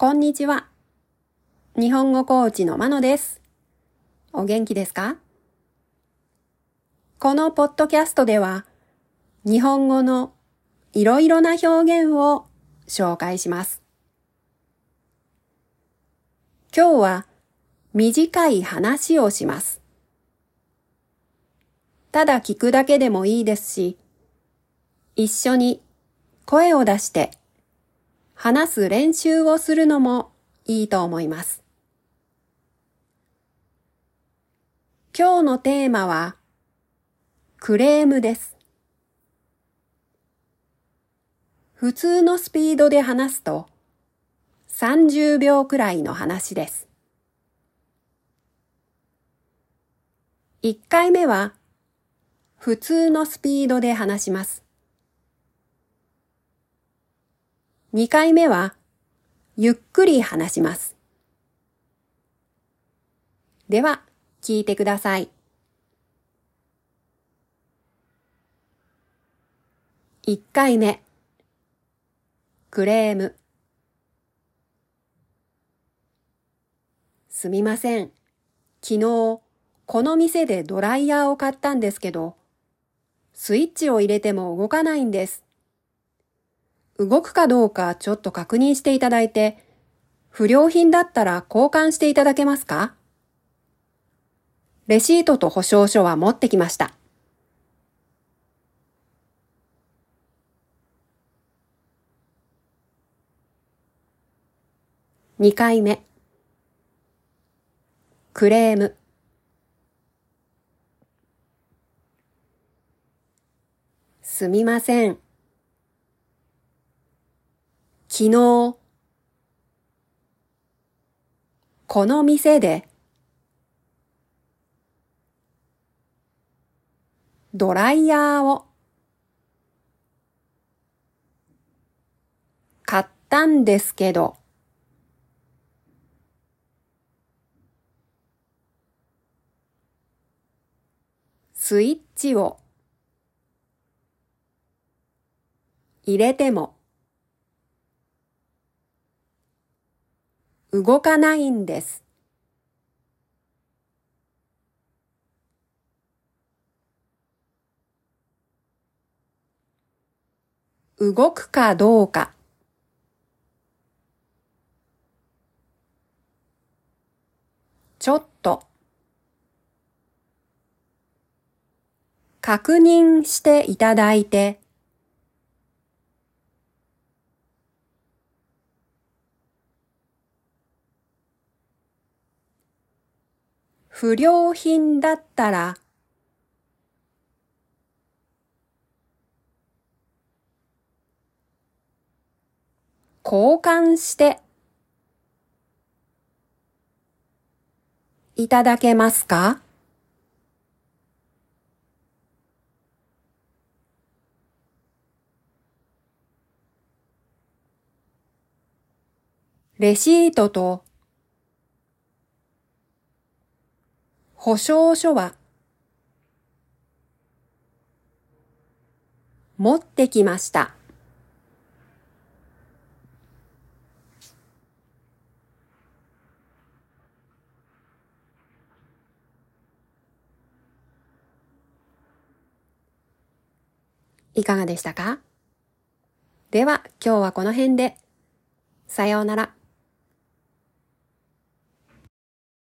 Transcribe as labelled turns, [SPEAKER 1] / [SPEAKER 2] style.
[SPEAKER 1] こんにちは。日本語コーチのまのです。お元気ですか？このポッドキャストでは、日本語のいろいろな表現を紹介します。今日は短い話をします。ただ聞くだけでもいいですし、一緒に声を出して話す練習をするのもいいと思います。今日のテーマはクレームです。普通のスピードで話すと30秒くらいの話です。1回目は普通のスピードで話します。2回目は、ゆっくり話します。では、聞いてください。1回目、クレーム。すみません。昨日、この店でドライヤーを買ったんですけど、スイッチを入れても動かないんです。動くかどうかちょっと確認していただいて、不良品だったら交換していただけますか？レシートと保証書は持ってきました。2回目。クレーム。すみません。昨日、この店で、ドライヤーを買ったんですけど、スイッチを入れても動かないんです。動くかどうか。ちょっと。確認していただいて不良品だったら、交換して。いただけますか？レシートと保証書は持ってきました。いかがでしたか？では今日はこの辺で。さようなら。